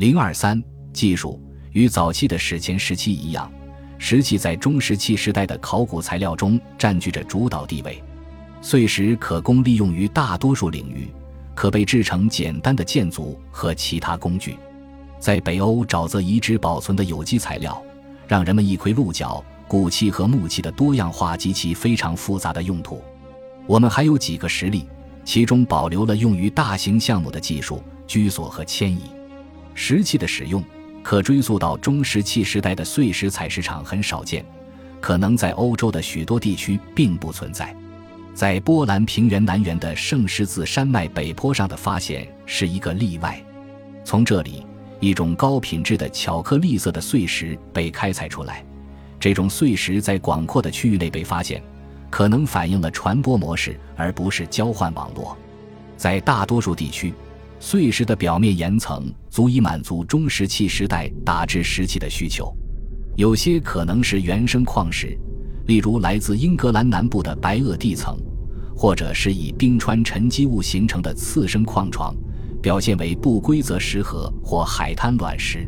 零二三技术与早期的史前时期一样，石器在中石器时代的考古材料中占据着主导地位。碎石可供利用于大多数领域，可被制成简单的建筑和其他工具。在北欧沼泽遗址保存的有机材料，让人们一窥鹿角、骨器和木器的多样化及其非常复杂的用途。我们还有几个实例，其中保留了用于大型项目的技术、居所和迁移。石器的使用可追溯到中石器时代的碎石采石场很少见，可能在欧洲的许多地区并不存在。在波兰平原南缘的圣十字山脉北坡上的发现是一个例外，从这里。一种高品质的巧克力色的碎石被开采出来，这种碎石在广阔的区域内被发现，可能反映了传播模式而不是交换网络。在大多数地区，碎石的表面岩层足以满足中石器时代打制石器的需求。有些可能是原生矿石，例如来自英格兰南部的白垩地层，或者是以冰川沉积物形成的次生矿床。表现为不规则石河或海滩卵石，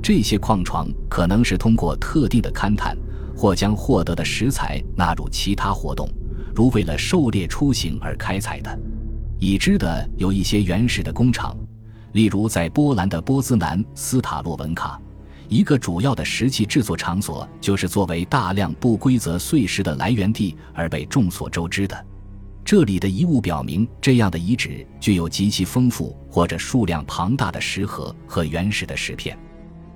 这些矿床可能是通过特定的勘探或将获得的石材纳入其他活动，如为了狩猎出行而开采的。已知的有一些原始的工厂，例如在波兰的波兹南斯塔洛文卡，一个主要的石器制作场所就是作为大量不规则碎石的来源地而被众所周知的。这里的遗物表明，这样的遗址具有极其丰富或者数量庞大的石盒和原始的石片，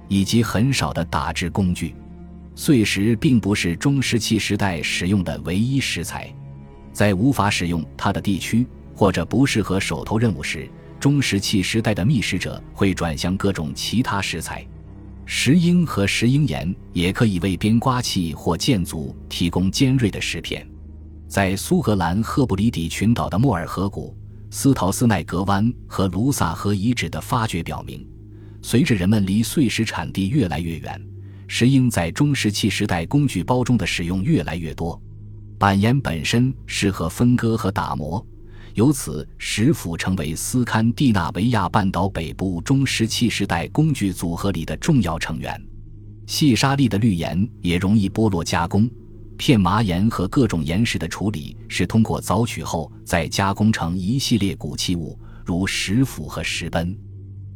以及很少的打制工具。碎石并不是中石器时代使用的唯一石材，在无法使用它的地区或者不适合手头任务时，中石器时代的觅食者会转向各种其他食材。石英和石英岩也可以为边刮器或建筑提供尖锐的石片。在苏格兰赫布里底群岛的莫尔河谷、斯陶斯奈格湾和卢萨河遗址的发掘表明，随着人们离碎石产地越来越远，石英在中石器时代工具包中的使用越来越多。板岩本身适合分割和打磨，由此石斧成为斯堪的纳维亚半岛北部中石器时代工具组合里的重要成员。细沙粒的绿岩也容易剥落加工。片麻岩和各种岩石的处理是通过凿取后再加工成一系列鼓器物，如石斧和石奔。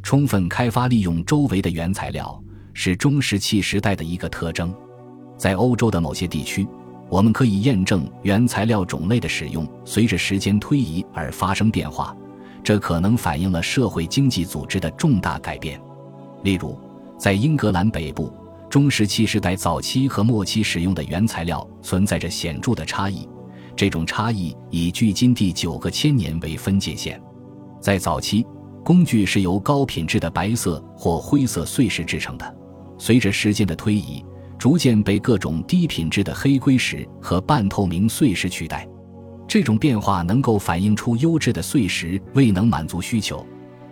充分开发利用周围的原材料是中石器时代的一个特征。在欧洲的某些地区，我们可以验证原材料种类的使用随着时间推移而发生变化，这可能反映了社会经济组织的重大改变。例如，在英格兰北部。中石器时代早期和末期使用的原材料存在着显著的差异，这种差异以距今第九个千年为分界线。在早期，工具是由高品质的白色或灰色碎石制成的，随着时间的推移，逐渐被各种低品质的黑硅石和半透明碎石取代。这种变化能够反映出优质的碎石未能满足需求，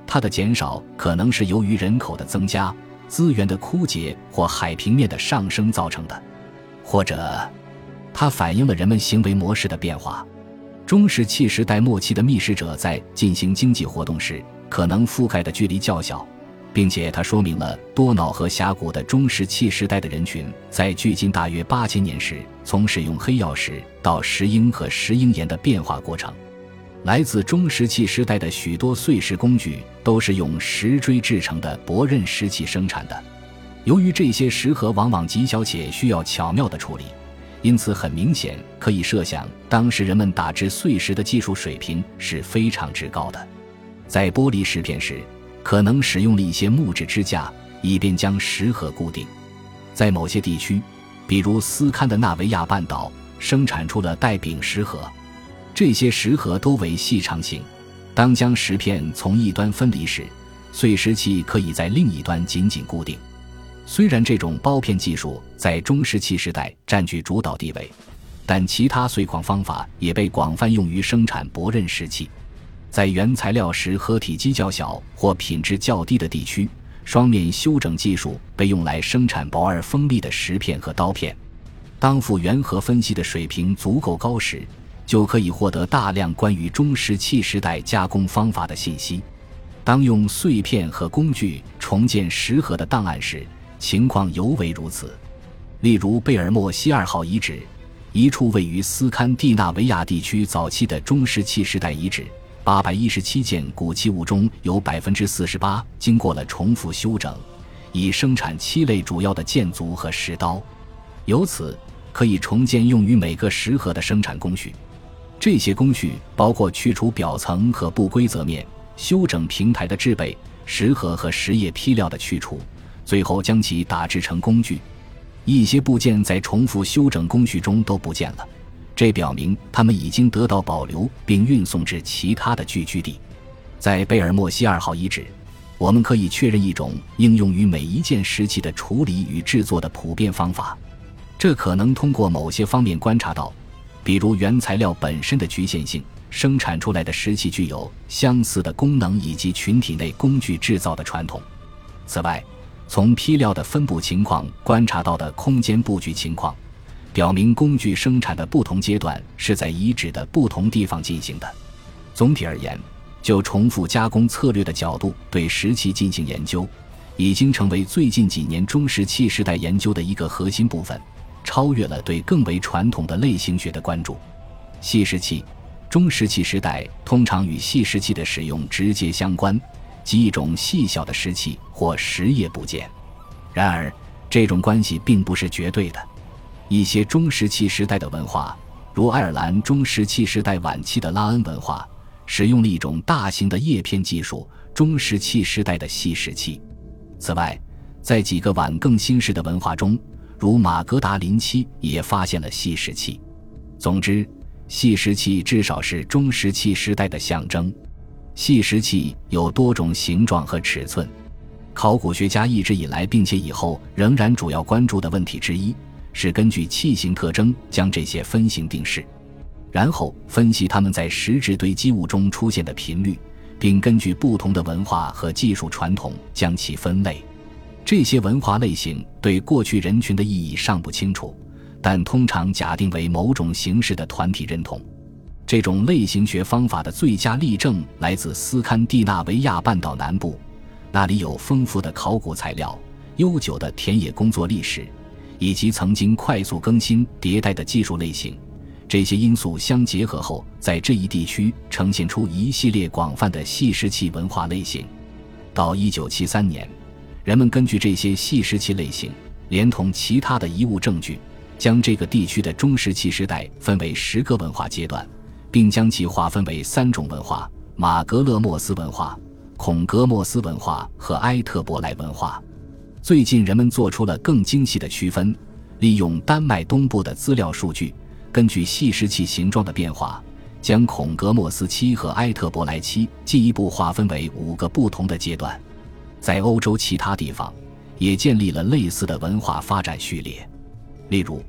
它的减少可能是由于人口的增加。资源的枯竭或海平面的上升造成的，或者它反映了人们行为模式的变化。中石器时代末期的觅食者在进行经济活动时，可能覆盖的距离较小，并且它说明了多瑙河峡谷的中石器时代的人群在距今大约八千年时，从使用黑曜石到石英和石英岩的变化过程。来自中石器时代的许多碎石工具都是用石锥制成的薄刃石器生产的。由于这些石盒往往极小且需要巧妙的处理，因此很明显可以设想，当时人们打制碎石的技术水平是非常之高的。在剥离石片时，可能使用了一些木质支架，以便将石盒固定。在某些地区，比如斯堪的纳维亚半岛，生产出了带柄石盒。这些石盒都为细长形，当将石片从一端分离时，碎石器可以在另一端紧紧固定。虽然这种包片技术在中石器时代占据主导地位，但其他碎矿方法也被广泛用于生产薄刃石器。在原材料石盒体积较小或品质较低的地区，双面修整技术被用来生产薄而锋利的石片和刀片。当复原核分析的水平足够高时，就可以获得大量关于中石器时代加工方法的信息。当用碎片和工具重建石盒的档案时，情况尤为如此。例如，贝尔莫西二号遗址，一处位于斯堪的纳维亚地区早期的中石器时代遗址，八百一十七件古器物中有百分之四十八经过了重复修整，以生产七类主要的剑族和石刀。由此可以重建用于每个石盒的生产工序。这些工序包括去除表层和不规则面。修整平台的制备、石盒和石叶坯料的去除，最后将其打制成工具。一些部件在重复修整工序中都不见了，这表明它们已经得到保留并运送至其他的聚居地。在贝尔莫西二号遗址，我们可以确认一种应用于每一件石器的处理与制作的普遍方法。这可能通过某些方面观察到，比如原材料本身的局限性。生产出来的石器具有相似的功能，以及群体内工具制造的传统。此外，从坯料的分布情况观察到的空间布局情况，表明工具生产的不同阶段是在遗址的不同地方进行的。总体而言，就重复加工策略的角度对石器进行研究，已经成为最近几年中石器时代研究的一个核心部分，超越了对更为传统的类型学的关注。细石器。中石器时代通常与细石器的使用直接相关，即一种细小的石器或石叶部件。然而，这种关系并不是绝对的。一些中石器时代的文化，如爱尔兰中石器时代晚期的拉恩文化，使用了一种大型的叶片技术——中石器时代的细石器。此外，在几个晚更新世的文化中，如马格达林期，也发现了细石器。总之。细石器至少是中石器时代的象征。细石器有多种形状和尺寸。考古学家一直以来并且以后仍然主要关注的问题之一，是根据器型特征将这些分型定式，然后分析它们在石质堆积物中出现的频率，并根据不同的文化和技术传统将其分类。这些文化类型对过去人群的意义尚不清楚。但通常假定为某种形式的团体认同，这种类型学方法的最佳例证来自斯堪的纳维亚半岛南部，那里有丰富的考古材料、悠久的田野工作历史，以及曾经快速更新迭代的技术类型。这些因素相结合后，在这一地区呈现出一系列广泛的细石器文化类型。到1973年，人们根据这些细石器类型，连同其他的遗物证据。将这个地区的中石器时代分为十个文化阶段，并将其划分为三种文化：马格勒莫斯文化、孔格莫斯文化和埃特伯莱文化。最近，人们做出了更精细的区分，利用丹麦东部的资料数据，根据细石器形状的变化，将孔格莫斯期和埃特伯莱期进一步划分为五个不同的阶段。在欧洲其他地方，也建立了类似的文化发展序列。例如，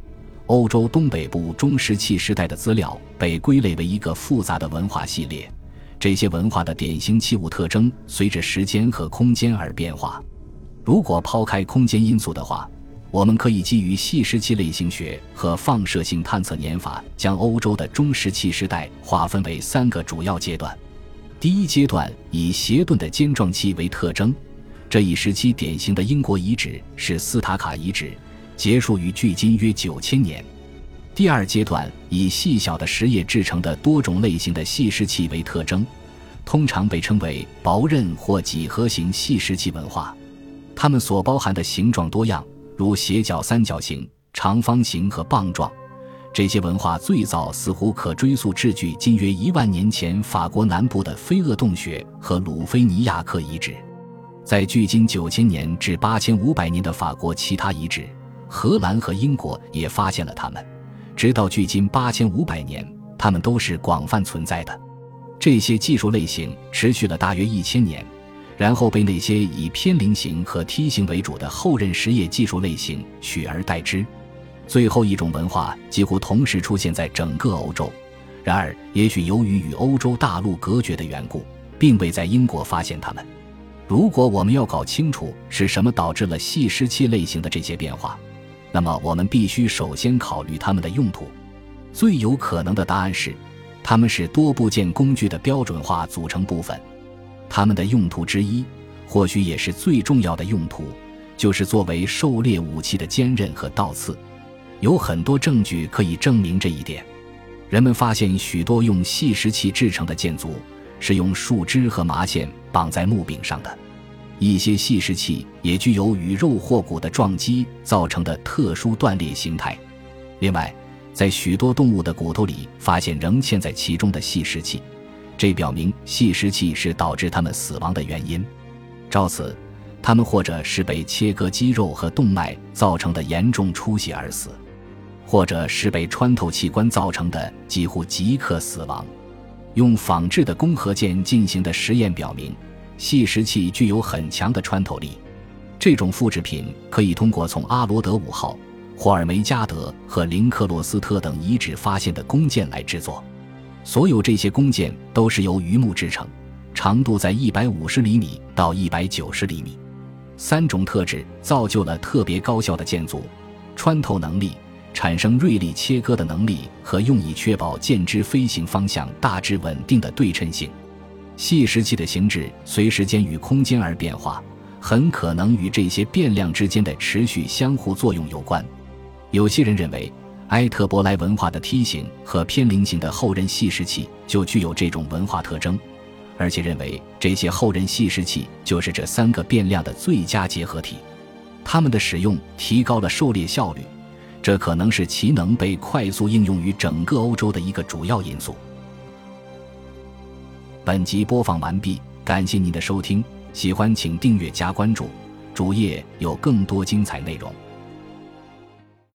欧洲东北部中石器时代的资料被归类为一个复杂的文化系列。这些文化的典型器物特征随着时间和空间而变化。如果抛开空间因素的话，我们可以基于细石器类型学和放射性探测年法，将欧洲的中石器时代划分为三个主要阶段。第一阶段以斜钝的尖状器为特征，这一时期典型的英国遗址是斯塔卡遗址。结束于距今约九千年。第二阶段以细小的石叶制成的多种类型的细石器为特征，通常被称为薄刃或几何型细石器文化。它们所包含的形状多样，如斜角、三角形、长方形和棒状。这些文化最早似乎可追溯至距今约一万年前法国南部的菲厄洞穴和鲁菲尼亚克遗址。在距今九千年至八千五百年的法国其他遗址。荷兰和英国也发现了它们，直到距今八千五百年，它们都是广泛存在的。这些技术类型持续了大约一千年，然后被那些以偏菱形和梯形为主的后刃实业技术类型取而代之。最后一种文化几乎同时出现在整个欧洲，然而也许由于与欧洲大陆隔绝的缘故，并未在英国发现它们。如果我们要搞清楚是什么导致了细石器类型的这些变化，那么，我们必须首先考虑它们的用途。最有可能的答案是，它们是多部件工具的标准化组成部分。它们的用途之一，或许也是最重要的用途，就是作为狩猎武器的坚刃和倒刺。有很多证据可以证明这一点。人们发现许多用细石器制成的箭镞是用树枝和麻线绑在木柄上的。一些细石器也具有与肉或骨的撞击造成的特殊断裂形态。另外，在许多动物的骨头里发现仍嵌在其中的细石器，这表明细石器是导致它们死亡的原因。照此，它们或者是被切割肌肉和动脉造成的严重出血而死。或者是被穿透器官造成的几乎即刻死亡。用仿制的弓和箭进行的实验表明，细石器具有很强的穿透力。这种复制品可以通过从阿罗德五号、霍尔梅加德和林克洛斯特等遗址发现的弓箭来制作。所有这些弓箭都是由榆木制成，长度在一百五十厘米到一百九十厘米。三种特质造就了特别高效的箭组：穿透能力。产生锐利切割的能力和用以确保箭支飞行方向大致稳定的对称性。细石器的形制随时间与空间而变化，很可能与这些变量之间的持续相互作用有关。有些人认为，埃特伯莱文化的梯形和偏菱形的后刃细石器就具有这种文化特征，而且认为这些后刃细石器就是这三个变量的最佳结合体。它们的使用提高了狩猎效率。这可能是其能被快速应用于整个欧洲的一个主要因素。本集播放完毕，感谢您的收听，喜欢请订阅加关注，主页有更多精彩内容。